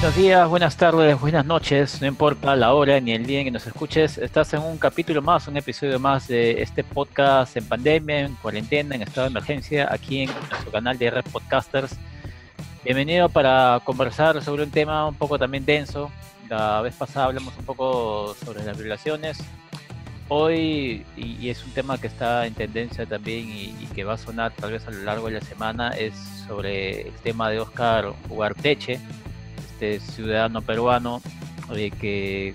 Buenos días, buenas tardes, buenas noches, no importa la hora ni el día en que nos escuches, estás en un capítulo más, un episodio más de este podcast en pandemia, en cuarentena, en estado de emergencia, aquí en nuestro canal de Red Podcasters. Bienvenido para conversar sobre un tema un poco también denso. La vez pasada hablamos un poco sobre las violaciones. Hoy, y, es un tema que está en tendencia también y, y, que va a sonar tal vez a lo largo de la semana, es sobre el tema de Oscar Ugarteche, este ciudadano peruano eh, que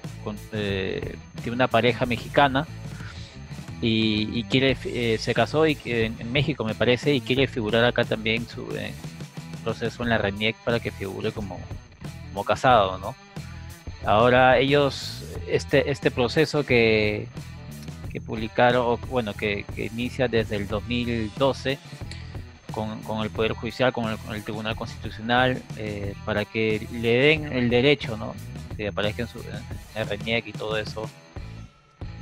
eh, tiene una pareja mexicana y, quiere eh, se casó y, en, México me parece y quiere figurar acá también su proceso en la RENIEC para que figure como, como casado, ¿no? Ahora ellos, este, este proceso que, que publicaron, bueno, que, que inicia desde el 2012, con, el Poder Judicial, con el, Tribunal Constitucional, eh, para que le den el derecho, ¿no? Que aparezca en su en RENIEC y todo eso,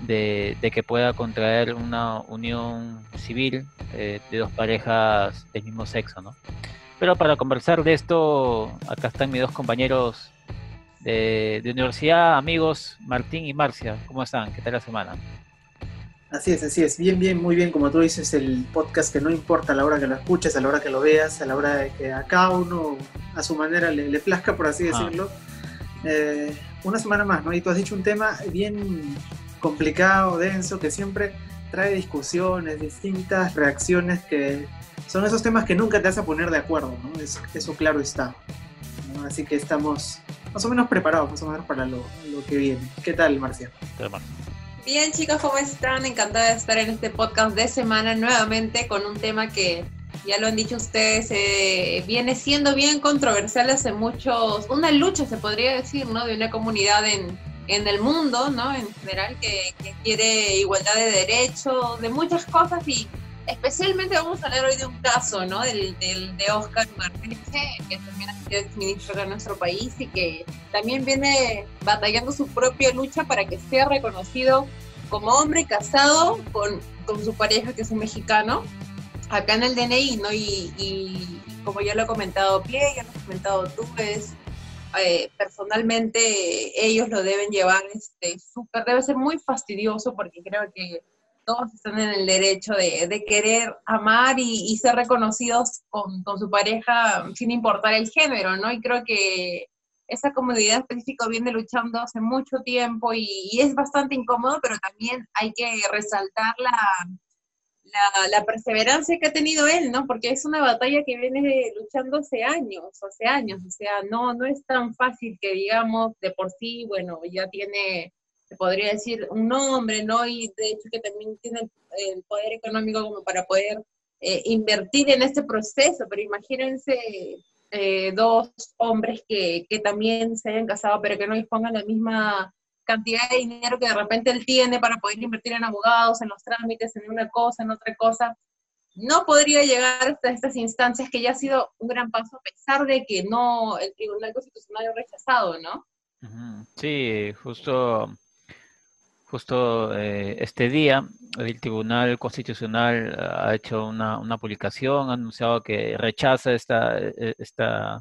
de, que pueda contraer una unión civil eh, de dos parejas del mismo sexo, ¿no? Pero para conversar de esto, acá están mis dos compañeros de, de universidad, amigos, Martín y Marcia. ¿Cómo están? ¿Qué tal la semana? Así es, así es. Bien, bien, muy bien. Como tú dices, el podcast que no importa a la hora que lo escuches, a la hora que lo veas, a la hora de que a cada uno a su manera le, le plazca, por así decirlo. Eh, una semana más, ¿no? Y tú has dicho un tema bien complicado, denso, que siempre trae discusiones, distintas reacciones, que son esos temas que nunca te vas a poner de acuerdo, ¿no? Eso, claro está. Así que estamos más o menos preparados, más o menos para lo, lo que viene. ¿Qué tal, Marcia? Bien, chicos, ¿cómo están? Encantada de estar en este podcast de semana nuevamente con un tema que, ya lo han dicho ustedes, eh, viene siendo bien controversial hace muchos, una lucha se podría decir, ¿no? De una comunidad en, en el mundo, ¿no? En general, que, que quiere igualdad de derechos, de muchas cosas y especialmente vamos a hablar hoy de un caso, ¿no? Del, del de Oscar Martínez, que también ha sido exministro de nuestro país y que también viene batallando su propia lucha para que sea reconocido como hombre casado con, con su pareja, que es un mexicano, acá en el DNI, ¿no? Y, y como ya lo ha comentado Pie, ya lo has comentado tú, es eh, personalmente ellos lo deben llevar este súper, debe ser muy fastidioso porque creo que todos están en el derecho de, querer amar y, ser reconocidos con, su pareja sin importar el género, ¿no? Y creo que esa comunidad específica viene luchando hace mucho tiempo y, es bastante incómodo, pero también hay que resaltar la, la, perseverancia que ha tenido él, ¿no? Porque es una batalla que viene luchando hace años, hace años, o sea, no, no es tan fácil que digamos de por sí, bueno, ya tiene podría decir un nombre, ¿no? Y de hecho que también tiene el poder económico como para poder eh, invertir en este proceso, pero imagínense eh, dos hombres que, que, también se hayan casado, pero que no dispongan la misma cantidad de dinero que de repente él tiene para poder invertir en abogados, en los trámites, en una cosa, en otra cosa. No podría llegar hasta estas instancias que ya ha sido un gran paso a pesar de que no el Tribunal Constitucional ha rechazado, ¿no? Sí, justo Justo eh, este día el Tribunal Constitucional ha hecho una, una, publicación, ha anunciado que rechaza esta, e, esta,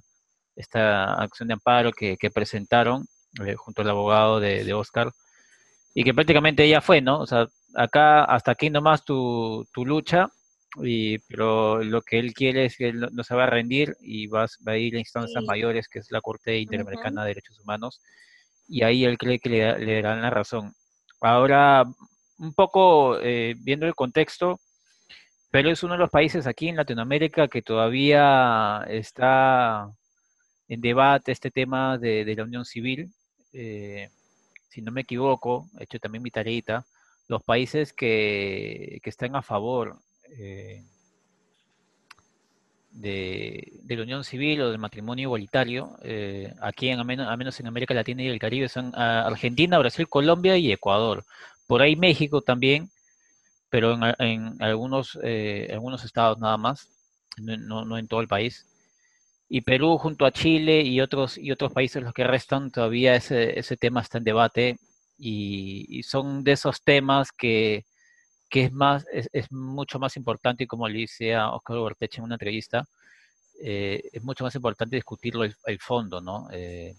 esta acción de amparo que, que presentaron eh, junto al abogado de, de, Oscar y que prácticamente ya fue, ¿no? O sea, acá, hasta aquí nomás tu, tu lucha, y, pero lo que él quiere es que él no, se va a rendir y va, va a ir a instancias mayores, que es la Corte Interamericana de Derechos Humanos, y ahí él cree que le, le darán la razón. Ahora, un poco eh, viendo el contexto, Perú es uno de los países aquí en Latinoamérica que todavía está en debate este tema de, la unión civil. Eh, si no me equivoco, he hecho también mi tareita, los países que, están a favor eh, de, la unión civil o del matrimonio igualitario, eh, aquí en, al menos, en América Latina y el Caribe, son ah, Argentina, Brasil, Colombia y Ecuador. Por ahí México también, pero en, algunos, eh, algunos estados nada más, no, no, en todo el país. Y Perú junto a Chile y otros, y otros países los que restan, todavía ese, ese tema está en debate y son de esos temas que que es, más, es, mucho más importante, y como le dice a Oscar Ortecha en una entrevista, eh, es mucho más importante discutirlo el, fondo, ¿no? Eh,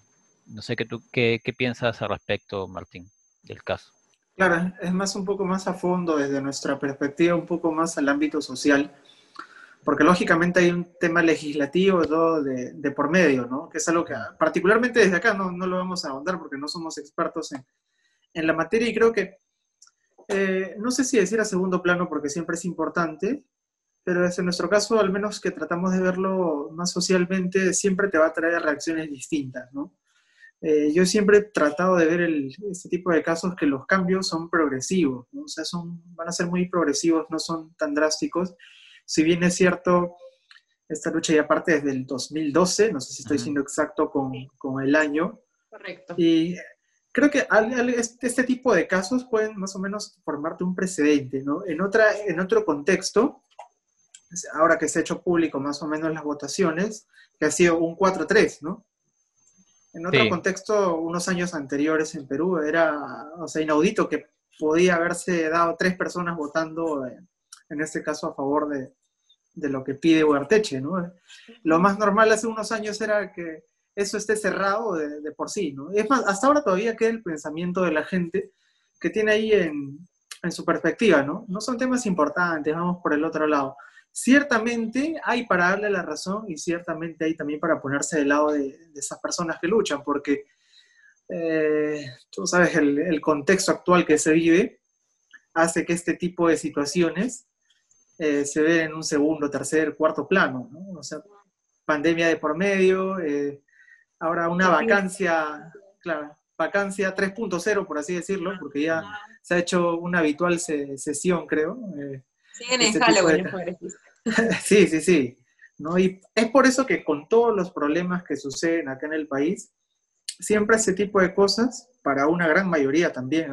No sé qué, tú, qué, qué piensas al respecto, Martín, del caso. Claro, es más un poco más a fondo desde nuestra perspectiva, un poco más al ámbito social, porque lógicamente hay un tema legislativo todo de, de, por medio, ¿no? Que es algo que particularmente desde acá no, no lo vamos a ahondar porque no somos expertos en, en la materia y creo que, eh, no sé si decir a segundo plano porque siempre es importante, pero en nuestro caso, al menos que tratamos de verlo más socialmente, siempre te va a traer reacciones distintas, ¿no? Eh, yo siempre he tratado de ver el, este tipo de casos que los cambios son progresivos, ¿no? o sea, son, van a ser muy progresivos, no son tan drásticos. Si bien es cierto, esta lucha ya parte desde el 2012, no sé si estoy siendo exacto con, con, el año. Correcto. Y creo que este, este tipo de casos pueden más o menos formarte un precedente, ¿no? En, otra, en otro contexto, ahora que se ha hecho público más o menos las votaciones, que ha sido un 4-3, ¿no? En otro contexto, unos años anteriores en Perú, era, o sea, inaudito que podía haberse dado tres personas votando, en este caso, a favor de, de lo que pide Huarteche, ¿no? Lo más normal hace unos años era que eso esté cerrado de, por sí, ¿no? Es más, hasta ahora todavía queda el pensamiento de la gente que tiene ahí en, en su perspectiva, ¿no? No son temas importantes, vamos por el otro lado ciertamente hay para darle la razón y ciertamente hay también para ponerse del lado de, esas personas que luchan, porque eh, tú sabes, el, contexto actual que se vive hace que este tipo de situaciones eh, se vean en un segundo, tercer, cuarto plano, ¿no? O sea, pandemia de por medio, eh, ahora una vacancia, claro, vacancia 3.0, por así decirlo, porque ya se ha hecho una habitual sesión, creo. Siguen en este Halloween, Sí, sí, sí. ¿no? Y es por eso que con todos los problemas que suceden acá en el país, siempre ese tipo de cosas, para una gran mayoría también,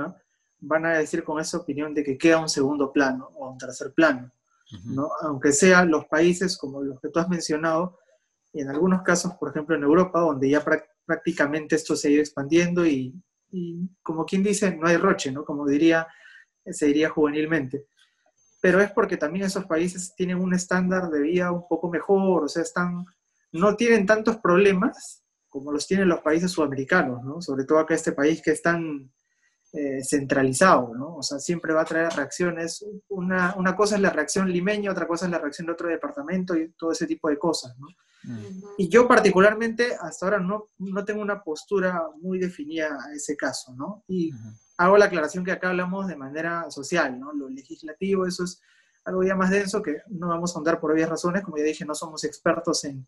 van a decir con esa opinión de que queda un segundo plano o un tercer plano. ¿no? Aunque sean los países como los que tú has mencionado, en algunos casos, por ejemplo, en Europa, donde ya prácticamente esto se ha ido expandiendo y, y, como quien dice, no hay roche, ¿no? Como diría, se diría juvenilmente pero es porque también esos países tienen un estándar de vida un poco mejor, o sea, están, no tienen tantos problemas como los tienen los países sudamericanos, ¿no? Sobre todo acá este país que es tan eh, centralizado, ¿no? O sea, siempre va a traer reacciones. Una, una, cosa es la reacción limeña, otra cosa es la reacción de otro departamento y todo ese tipo de cosas, ¿no? Mm. Y yo particularmente hasta ahora no, no tengo una postura muy definida a ese caso, ¿no? Y hago la aclaración que acá hablamos de manera social, ¿no? Lo legislativo, eso es algo ya más denso que no vamos a andar por obvias razones, como ya dije, no somos expertos en,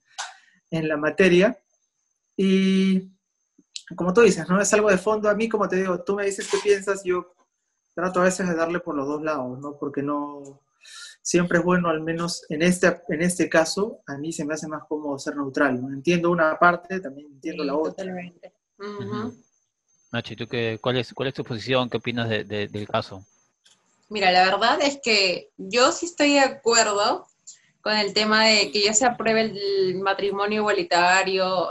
en la materia. Y como tú dices, ¿no? Es algo de fondo. A mí, como te digo, tú me dices qué piensas, yo trato a veces de darle por los dos lados, ¿no? Porque no, siempre es bueno, al menos en este, en este caso, a mí se me hace más cómodo ser neutral. ¿no? Entiendo una parte, también entiendo la otra. Totalmente. Nachi, ¿tú qué, cuál, es, ¿cuál es tu posición? ¿Qué opinas de, del caso? Mira, la verdad es que yo sí estoy de acuerdo con el tema de que ya se apruebe el matrimonio igualitario,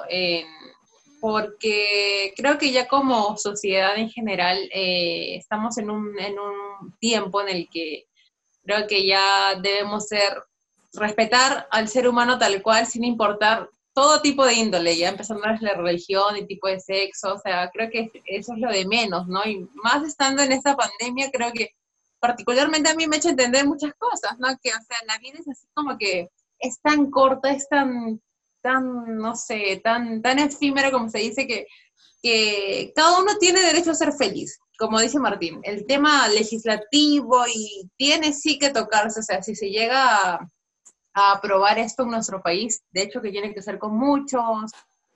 porque creo que ya como sociedad en general eh, estamos en un, en un tiempo en el que creo que ya debemos ser, respetar al ser humano tal cual, sin importar todo tipo de índole, ya empezando desde la religión, el tipo de sexo, o sea, creo que eso es lo de menos, ¿no? Y más estando en esta pandemia, creo que particularmente a mí me ha hecho entender muchas cosas, ¿no? Que, o sea, la vida es así como que es tan corta, es tan, tan, no sé, tan, tan efímera como se dice que, que cada uno tiene derecho a ser feliz, como dice Martín. El tema legislativo y tiene sí que tocarse, o sea, si se llega a aprobar esto en nuestro país. De hecho, que tiene que ser con muchos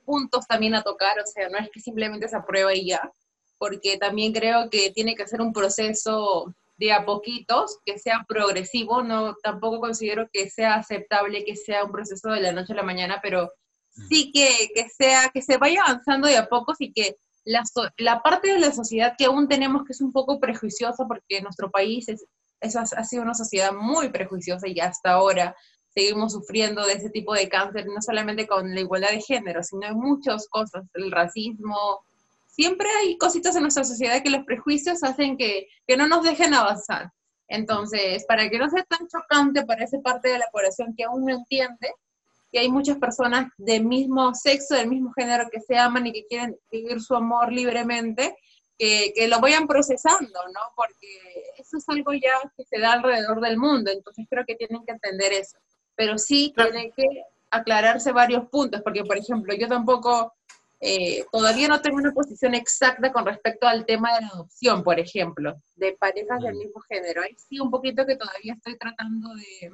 puntos también a tocar, o sea, no es que simplemente se apruebe y ya, porque también creo que tiene que ser un proceso de a poquitos, que sea progresivo, no tampoco considero que sea aceptable que sea un proceso de la noche a la mañana, pero mm. sí que, que sea, que se vaya avanzando de a pocos y que la, la parte de la sociedad que aún tenemos que es un poco prejuiciosa, porque nuestro país es, eso ha sido una sociedad muy prejuiciosa y hasta ahora seguimos sufriendo de ese tipo de cáncer, no solamente con la igualdad de género, sino en muchas cosas, el racismo. Siempre hay cositas en nuestra sociedad que los prejuicios hacen que, que no nos dejen avanzar. Entonces, para que no sea tan chocante para esa parte de la población que aún no entiende, que hay muchas personas del mismo sexo, del mismo género que se aman y que quieren vivir su amor libremente, que, que lo vayan procesando, ¿no? Porque eso es algo ya que se da alrededor del mundo, entonces creo que tienen que entender eso. Pero sí tienen que aclararse varios puntos, porque por ejemplo, yo tampoco, eh, todavía no tengo una posición exacta con respecto al tema de la adopción, por ejemplo, de parejas del mm. mismo género. Ahí sí un poquito que todavía estoy tratando de...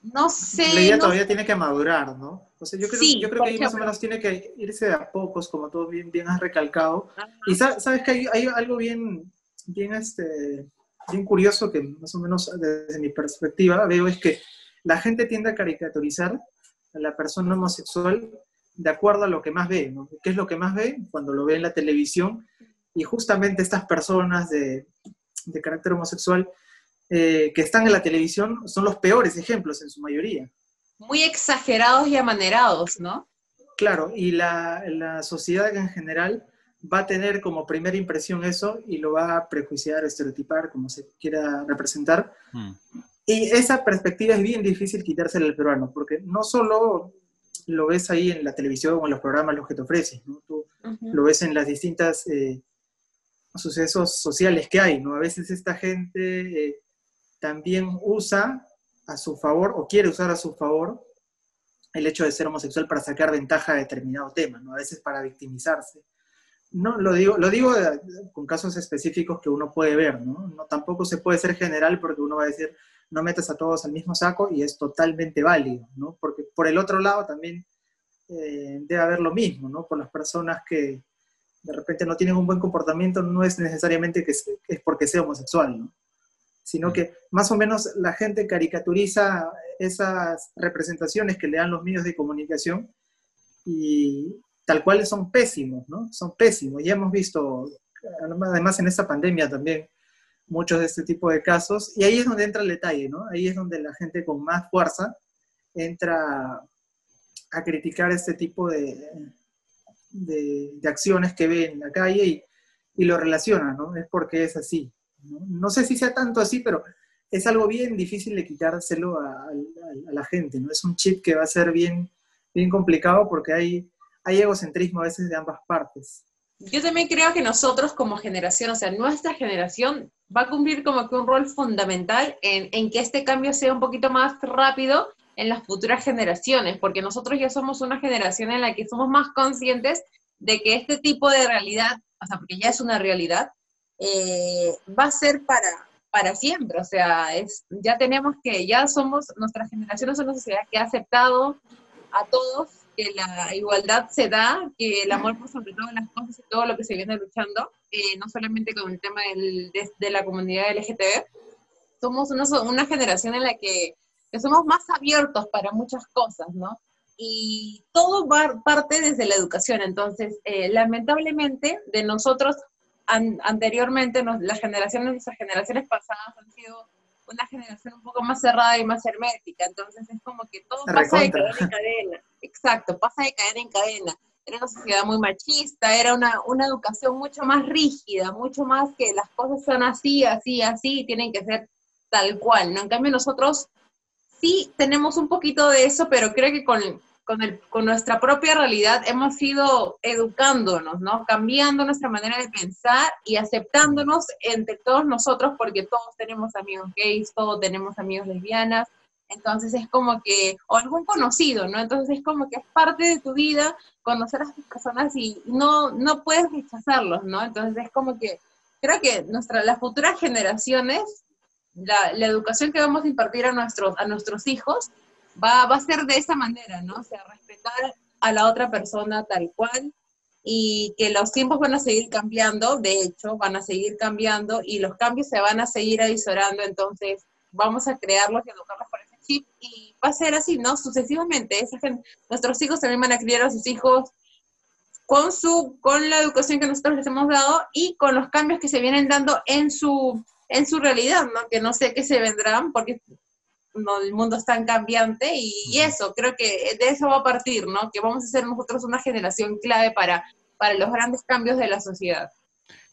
No sé. La idea todavía tiene que madurar, ¿no? O sea, yo creo, yo creo que ahí más o menos tiene que irse de a pocos, como tú bien, bien has recalcado. Y sabes que hay, hay, algo bien, bien, este, bien curioso que más o menos desde mi perspectiva veo es que la gente tiende a caricaturizar a la persona homosexual de acuerdo a lo que más ve, ¿no? ¿Qué es lo que más ve? Cuando lo ve en la televisión. Y justamente estas personas de, de carácter homosexual eh, que están en la televisión son los peores ejemplos en su mayoría. Muy exagerados y amanerados, ¿no? Claro, y la, la sociedad en general va a tener como primera impresión eso y lo va a prejuiciar, estereotipar, como se quiera representar. Mm. Y esa perspectiva es bien difícil quitársela al peruano, porque no solo lo ves ahí en la televisión o en los programas los que te ofrecen, ¿no? Tú lo ves en las distintas eh, sucesos sociales que hay, ¿no? A veces esta gente eh, también usa a su favor o quiere usar a su favor el hecho de ser homosexual para sacar ventaja de determinado tema, ¿no? A veces para victimizarse. No, lo digo, lo digo eh, con casos específicos que uno puede ver, ¿no? ¿no? Tampoco se puede ser general porque uno va a decir, no metas a todos al mismo saco y es totalmente válido, ¿no? Porque por el otro lado también eh, debe haber lo mismo, ¿no? Por las personas que de repente no tienen un buen comportamiento no es necesariamente que es porque sea homosexual, ¿no? Sino que más o menos la gente caricaturiza esas representaciones que le dan los medios de comunicación y tal cual son pésimos, ¿no? Son pésimos. Ya hemos visto, además en esta pandemia también, muchos de este tipo de casos, y ahí es donde entra el detalle, ¿no? Ahí es donde la gente con más fuerza entra a criticar este tipo de, de, acciones que ve en la calle y, y, lo relaciona, ¿no? Es porque es así. ¿no? sé si sea tanto así, pero es algo bien difícil de quitárselo a, la gente, ¿no? Es un chip que va a ser bien, bien complicado porque hay, hay egocentrismo a veces de ambas partes yo también creo que nosotros como generación, o sea, nuestra generación va a cumplir como que un rol fundamental en, en, que este cambio sea un poquito más rápido en las futuras generaciones, porque nosotros ya somos una generación en la que somos más conscientes de que este tipo de realidad, o sea, porque ya es una realidad, eh, va a ser para, para siempre, o sea, es, ya tenemos que, ya somos, nuestra generación es una sociedad que ha aceptado a todos que la igualdad se da, que el amor por sobre todo las cosas y todo lo que se viene luchando, eh, no solamente con el tema del, de, la comunidad LGTB, somos una, una generación en la que, que, somos más abiertos para muchas cosas, ¿no? Y todo va, parte desde la educación, entonces, eh, lamentablemente, de nosotros anteriormente, nos, las generaciones, nuestras generaciones pasadas han sido una generación un poco más cerrada y más hermética, entonces es como que todo pasa de cadena en cadena, exacto, pasa de cadena en cadena. Era una sociedad muy machista, era una, una educación mucho más rígida, mucho más que las cosas son así, así, así, y tienen que ser tal cual, ¿no? En cambio nosotros sí tenemos un poquito de eso, pero creo que con, con, el, con, nuestra propia realidad hemos ido educándonos, ¿no? Cambiando nuestra manera de pensar y aceptándonos entre todos nosotros, porque todos tenemos amigos gays, todos tenemos amigos lesbianas, entonces es como que, o algún conocido, ¿no? Entonces es como que es parte de tu vida conocer a estas personas y no, no puedes rechazarlos, ¿no? Entonces es como que creo que nuestra, las futuras generaciones, la, la educación que vamos a impartir a nuestros, a nuestros hijos, va, va a ser de esa manera, ¿no? O sea, respetar a la otra persona tal cual y que los tiempos van a seguir cambiando, de hecho, van a seguir cambiando y los cambios se van a seguir adicionando, entonces vamos a crearlos y educarlos por ese chip y va a ser así, ¿no? Sucesivamente, esa nuestros hijos también van a criar a sus hijos con, su, con la educación que nosotros les hemos dado y con los cambios que se vienen dando en su, en su realidad, ¿no? Que no sé qué se vendrán, porque el mundo es tan cambiante y, eso, creo que de eso va a partir, ¿no? Que vamos a ser nosotros una generación clave para, para los grandes cambios de la sociedad.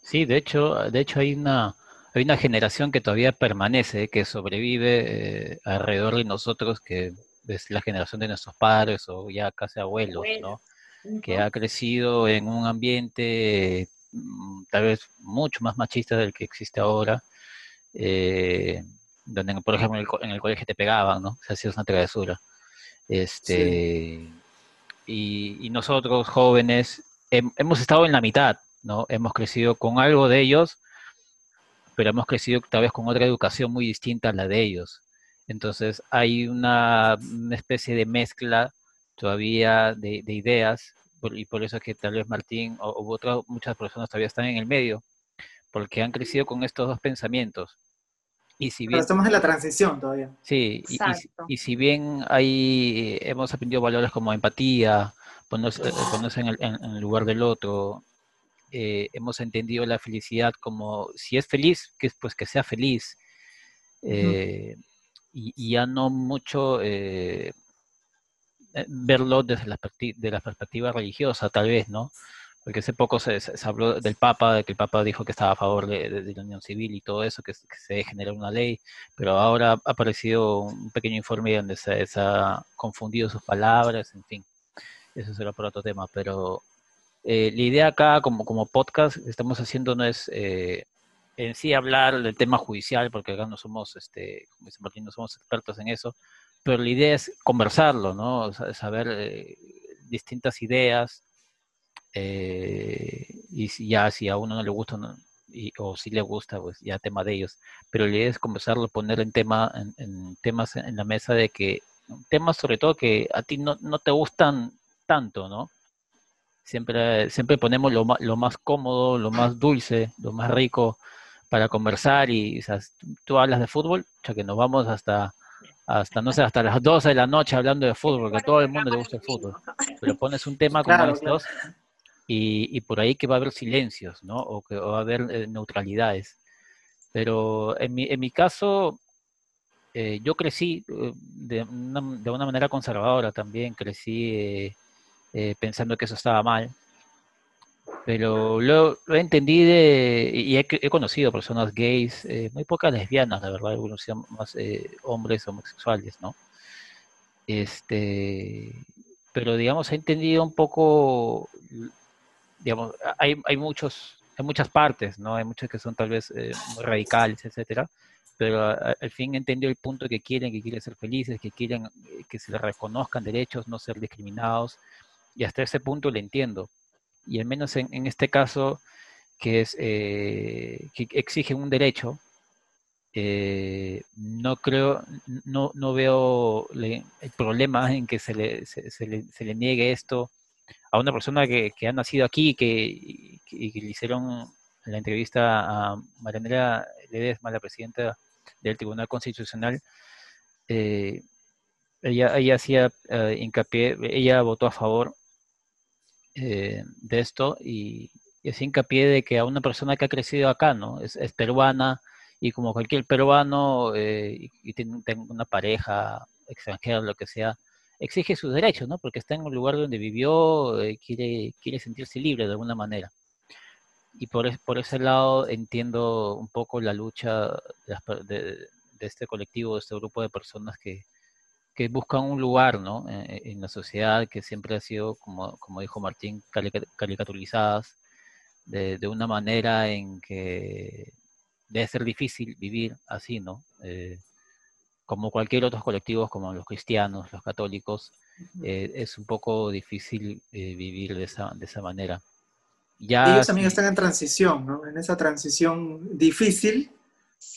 Sí, de hecho, de hecho hay una, hay una generación que todavía permanece, que sobrevive eh, alrededor de nosotros, que es la generación de nuestros padres o ya casi abuelos, ¿no? Que ha crecido en un ambiente mm, tal vez mucho más machista del que existe ahora, eh, donde, por ejemplo, en el, colegio te pegaban, ¿no? Se hacía una travesura. Este, y, nosotros, jóvenes, hemos estado en la mitad, ¿no? Hemos crecido con algo de ellos, pero hemos crecido tal vez con otra educación muy distinta a la de ellos. Entonces hay una, especie de mezcla todavía de, ideas, y por eso es que tal vez Martín o, otras muchas personas todavía están en el medio, porque han crecido con estos dos pensamientos. Y si bien, estamos en la transición todavía. Sí, y, si bien hay, hemos aprendido valores como empatía, ponerse, eh, en, el, en, el, lugar del otro, eh, hemos entendido la felicidad como si es feliz, que pues que sea feliz. Eh, y, ya no mucho eh, eh, verlo desde la, de la perspectiva religiosa, tal vez, ¿no? Porque hace poco se, habló del Papa, de que el Papa dijo que estaba a favor de, la unión civil y todo eso, que, se genera una ley, pero ahora ha aparecido un pequeño informe donde se, ha confundido sus palabras, en fin, eso será por otro tema, pero eh, la idea acá como, como podcast que estamos haciendo no es en sí hablar del tema judicial, porque acá no somos, este, como dice Martín, no somos expertos en eso, pero la idea es conversarlo, ¿no? saber eh, distintas ideas, eh, y si ya si a uno no le gusta o si le gusta, pues ya tema de ellos, pero la idea es conversarlo, poner en, tema, en, temas en la mesa de que, temas sobre todo que a ti no, no te gustan tanto, ¿no? Siempre, siempre ponemos lo, lo más cómodo, lo más dulce, lo más rico, para conversar y tú, hablas de fútbol, ya que nos vamos hasta, hasta, no sé, hasta las 12 de la noche hablando de fútbol, porque a todo el mundo le gusta el fútbol. Pero pones un tema como estos y, y, por ahí que va a haber silencios, ¿no? O que va a haber eh, neutralidades. Pero en mi, en mi caso, eh, yo crecí eh, de una, de una, manera conservadora también, crecí pensando que eso estaba mal pero lo, lo entendí de, y he, he conocido personas gays, eh, muy pocas lesbianas, la verdad, algunos más eh, hombres homosexuales, ¿no? Este, pero digamos, he entendido un poco, digamos, hay, hay muchos, hay muchas partes, ¿no? Hay muchas que son tal vez eh, muy radicales, etcétera, pero al fin he entendido el punto que quieren, que quieren ser felices, que quieren que se les reconozcan derechos, no ser discriminados, y hasta ese punto le entiendo y al menos en, este caso, que es eh, que exige un derecho, eh, no creo, no, no veo el problema en que se le, se, le, se le, niegue esto a una persona que, que ha nacido aquí y que, le hicieron la entrevista a Marianela Ledesma, la presidenta del Tribunal Constitucional. Eh, ella, ella hacía hincapié, ella votó a favor eh, de esto y, es hincapié de que a una persona que ha crecido acá, ¿no? Es, peruana y como cualquier peruano eh, y, tiene, una pareja extranjera, lo que sea, exige sus derechos, ¿no? Porque está en un lugar donde vivió, eh, quiere, quiere sentirse libre de alguna manera. Y por, por ese lado entiendo un poco la lucha de, este colectivo, de este grupo de personas que, que buscan un lugar ¿no? Eh, en, la sociedad que siempre ha sido, como, como dijo Martín, caricaturizadas de, de, una manera en que debe ser difícil vivir así, ¿no? Eh, como cualquier otro colectivo, como los cristianos, los católicos, eh, es un poco difícil vivir de esa, de esa manera. Ya, Ellos también están en transición, ¿no? En esa transición difícil,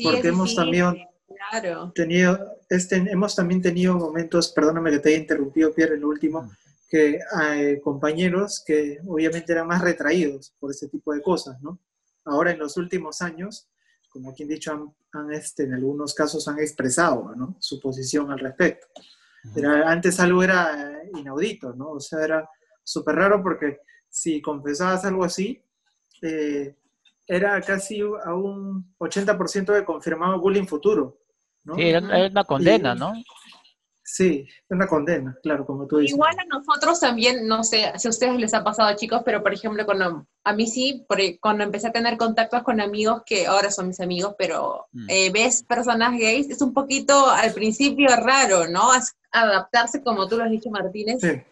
porque hemos también Claro. Tenido, este, hemos también tenido momentos, perdóname que te haya interrumpido, Pierre, en lo último, que hay eh, compañeros que obviamente eran más retraídos por ese tipo de cosas, ¿no? Ahora en los últimos años, como quien dicho, han, este, en algunos casos han expresado ¿no? su posición al respecto. antes algo era inaudito, ¿no? O sea, era súper raro porque si confesabas algo así, eh, era casi a un 80% de confirmado bullying futuro. ¿no? Sí, era, una condena, ¿no? Sí, una condena, claro, como tú dices. Igual a nosotros también, no sé si a ustedes les ha pasado, chicos, pero por ejemplo, cuando, a mí sí, cuando empecé a tener contactos con amigos que ahora son mis amigos, pero mm. eh, ves personas gays, es un poquito al principio raro, ¿no? adaptarse, como tú lo has dicho, Martínez, es,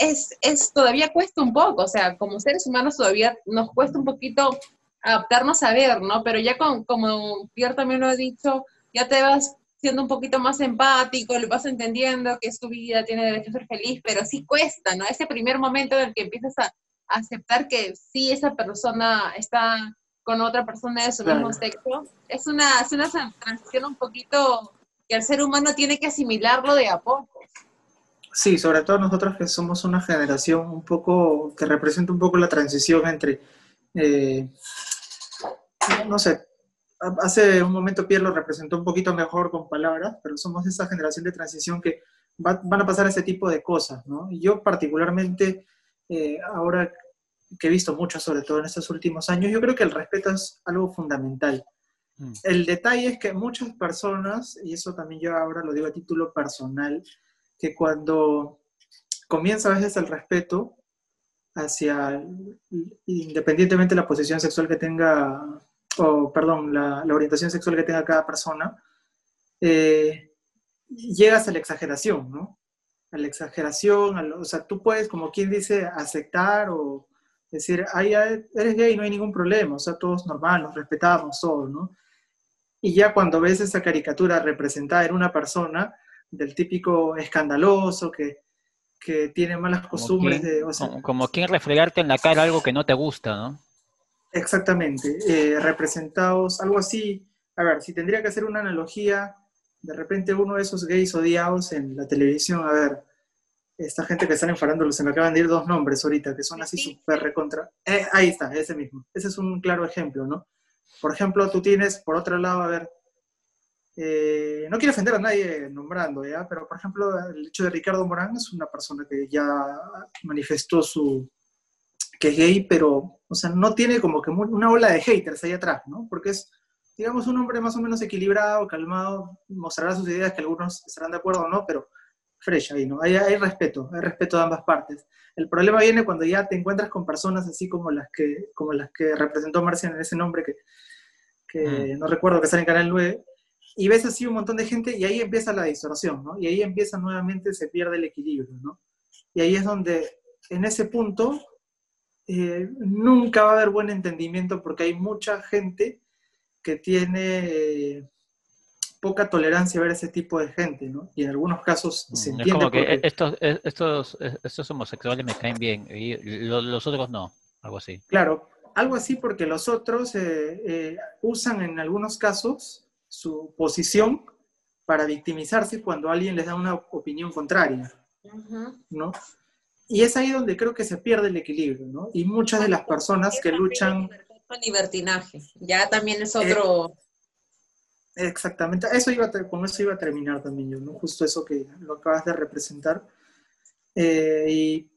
es, es, todavía cuesta un poco, o sea, como seres humanos todavía nos cuesta un poquito adaptarnos a ver, ¿no? Pero ya con, como Pierre también lo ha dicho, ya te vas siendo un poquito más empático, lo vas entendiendo que es tu vida, tiene derecho a ser feliz, pero sí cuesta, ¿no? Ese primer momento en el que empiezas a, aceptar que sí esa persona está con otra persona de su mismo sexo, es una, es una transición un poquito que el ser humano tiene que asimilarlo de a poco. Sí, sobre todo nosotros que somos una generación un poco, que representa un poco la transición entre, eh, no sé, hace un momento Pierre lo representó un poquito mejor con palabras, pero somos esa generación de transición que van a pasar ese tipo de cosas, ¿no? Y yo particularmente, eh, ahora que he visto mucho, sobre todo en estos últimos años, yo creo que el respeto es algo fundamental. Mm. El detalle es que muchas personas, y eso también yo ahora lo digo a título personal, que cuando comienza a veces el respeto hacia, independientemente de la posición sexual que tenga, o perdón, la, orientación sexual que tenga cada persona, eh, llegas a la exageración, ¿no? A la exageración, o sea, tú puedes, como quien dice, aceptar o decir, ay, eres gay, no hay ningún problema, o sea, todos normal, nos respetamos todos, ¿no? Y ya cuando ves esa caricatura representada en una persona, del típico escandaloso que, que tiene malas costumbres de... como, quien refregarte en la cara algo que no te gusta, ¿no? Exactamente, eh, representados, algo así, a ver, si tendría que hacer una analogía, de repente uno de esos gays odiados en la televisión, a ver, esta gente que están enfadando, se me acaban de ir dos nombres ahorita, que son así súper recontra... Eh, ahí está, ese mismo. Ese es un claro ejemplo, ¿no? Por ejemplo, tú tienes, por otro lado, a ver, eh, no quiero ofender a nadie nombrando, ¿ya? Pero, por ejemplo, el hecho de Ricardo Morán es una persona que ya manifestó su... que es gay, pero, o sea, no tiene como que una ola de haters ahí atrás, ¿no? Porque es, digamos, un hombre más o menos equilibrado, calmado, mostrará sus ideas que algunos estarán de acuerdo o no, pero fresh ahí, ¿no? Hay, hay, respeto, hay respeto de ambas partes. El problema viene cuando ya te encuentras con personas así como las que, como las que representó Marcian en ese nombre que, que mm. no recuerdo que sale en Canal 9, y ves así un montón de gente y ahí empieza la distorsión, ¿no? Y ahí empieza nuevamente, se pierde el equilibrio, ¿no? Y ahí es donde, en ese punto, eh, nunca va a haber buen entendimiento porque hay mucha gente que tiene... Eh, poca tolerancia a ver ese tipo de gente, ¿no? Y en algunos casos mm, se entiende. Es como que estos, estos, estos homosexuales me caen bien y los otros no, algo así. Claro, algo así porque los otros eh, eh, usan en algunos casos su posición para victimizarse cuando alguien les da una opinión contraria, ¿no? Y es ahí donde creo que se pierde el equilibrio, ¿no? Y muchas de las personas que luchan... Libertinaje, ya también es otro... Exactamente, eso iba con eso iba a terminar también yo, ¿no? Justo eso que lo acabas de representar. Eh, y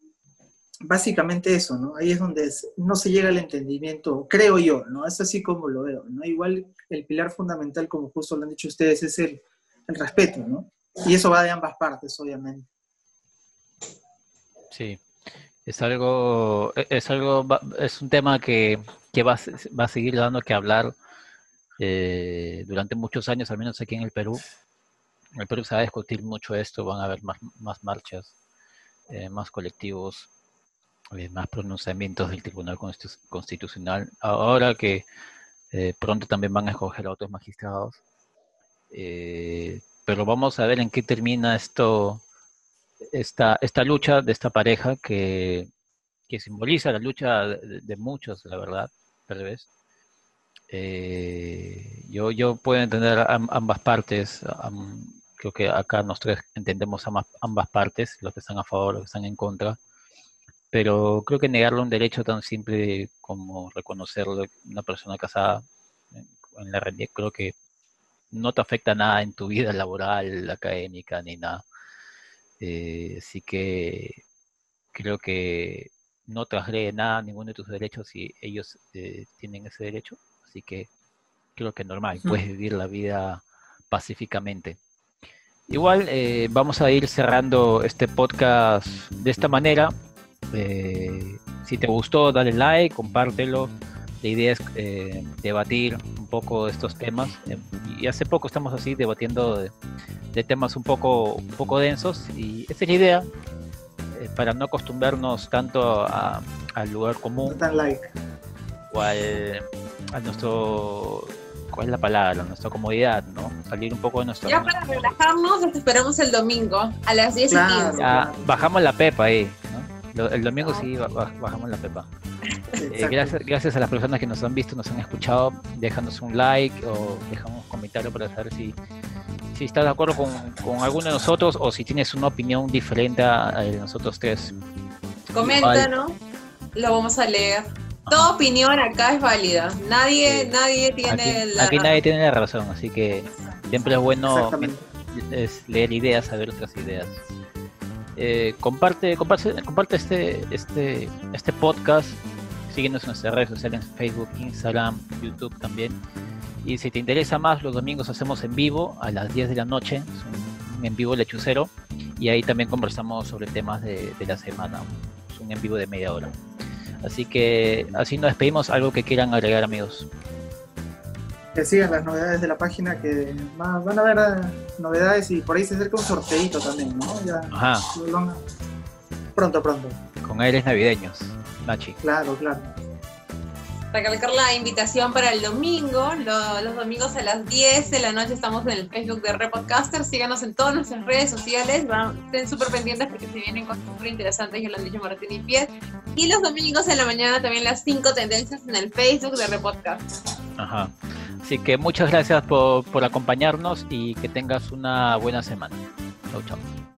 básicamente eso, ¿no? Ahí es donde no se llega al entendimiento, creo yo, ¿no? Es así como lo veo, ¿no? Igual el pilar fundamental, como justo lo han dicho ustedes, es el, el respeto, ¿no? Y eso va de ambas partes, obviamente. Sí, es algo, es algo, es un tema que, que va, va a seguir dando que hablar eh, durante muchos años, al menos aquí en el Perú, en el Perú se va a discutir mucho esto, van a haber más, más marchas, eh, más colectivos, eh, más pronunciamientos del Tribunal Constitucional. Ahora que pronto también van a escoger a otros magistrados. pero vamos a ver en qué termina esto, esta, esta lucha de esta pareja que, que simboliza la lucha de, muchos, la verdad, tal vez. Eh, yo, yo puedo entender ambas partes. creo que acá nosotros entendemos ambas, ambas partes, los que están a favor, los que están en contra. Pero creo que negarle un derecho tan simple como reconocerlo una persona casada en la realidad, creo que no te afecta nada en tu vida laboral, académica, ni nada. Eh, así que creo que no transgrede nada, ninguno de tus derechos si ellos eh, tienen ese derecho. Así que creo que normal, puedes vivir la vida pacíficamente. Igual eh, vamos a ir cerrando este podcast de esta manera. Eh, si te gustó, dale like, compártelo. La idea es eh, debatir un poco estos temas. Eh, y hace poco estamos así debatiendo de, temas un poco, un poco densos. Y esa es la idea, eh, para no acostumbrarnos tanto al lugar común. tan like. O al, a nuestro ¿cuál es la palabra? Nuestra comodidad, ¿no? Salir un poco de nuestra... Ya para relajarnos, esperamos el domingo a las 10 y 15. Ya, bajamos la pepa ahí, ¿no? El domingo sí bajamos la pepa. Eh, gracias, gracias a las personas que nos han visto, nos han escuchado, déjanos un like o dejamos un comentario para saber si, si estás de acuerdo con, con alguno de nosotros o si tienes una opinión diferente a, de nosotros tres. Coméntanos, lo vamos a leer. Toda opinión acá es válida. Nadie, nadie tiene aquí, la Aquí nadie tiene la razón, así que siempre es bueno leer ideas, saber otras ideas. Eh, comparte, comparte, comparte este, este, este podcast. Síguenos en nuestras redes sociales, Facebook, Instagram, YouTube también. Y si te interesa más, los domingos hacemos en vivo a las 10 de la noche, es un en vivo lechucero, y ahí también conversamos sobre temas de, de la semana. Es un en vivo de media hora. Así que así nos despedimos. Algo que quieran agregar, amigos. Que sigan las novedades de la página, que van a ver eh, novedades y por ahí se acerca un sorteito también, ¿no? Ya, Ajá. Pronto, pronto. Con aires navideños, Nachi. Claro, claro recalcar la invitación para el domingo. los domingos a las 10 de la noche estamos en el Facebook de Repodcaster. Síganos en todas nuestras redes sociales. estén súper pendientes porque se vienen cosas súper interesantes, ya lo han dicho Martín y Piet. Y los domingos en la mañana también las 5 tendencias en el Facebook de Repodcast. Ajá. Así que muchas gracias por, por acompañarnos y que tengas una buena semana. Chau, chau.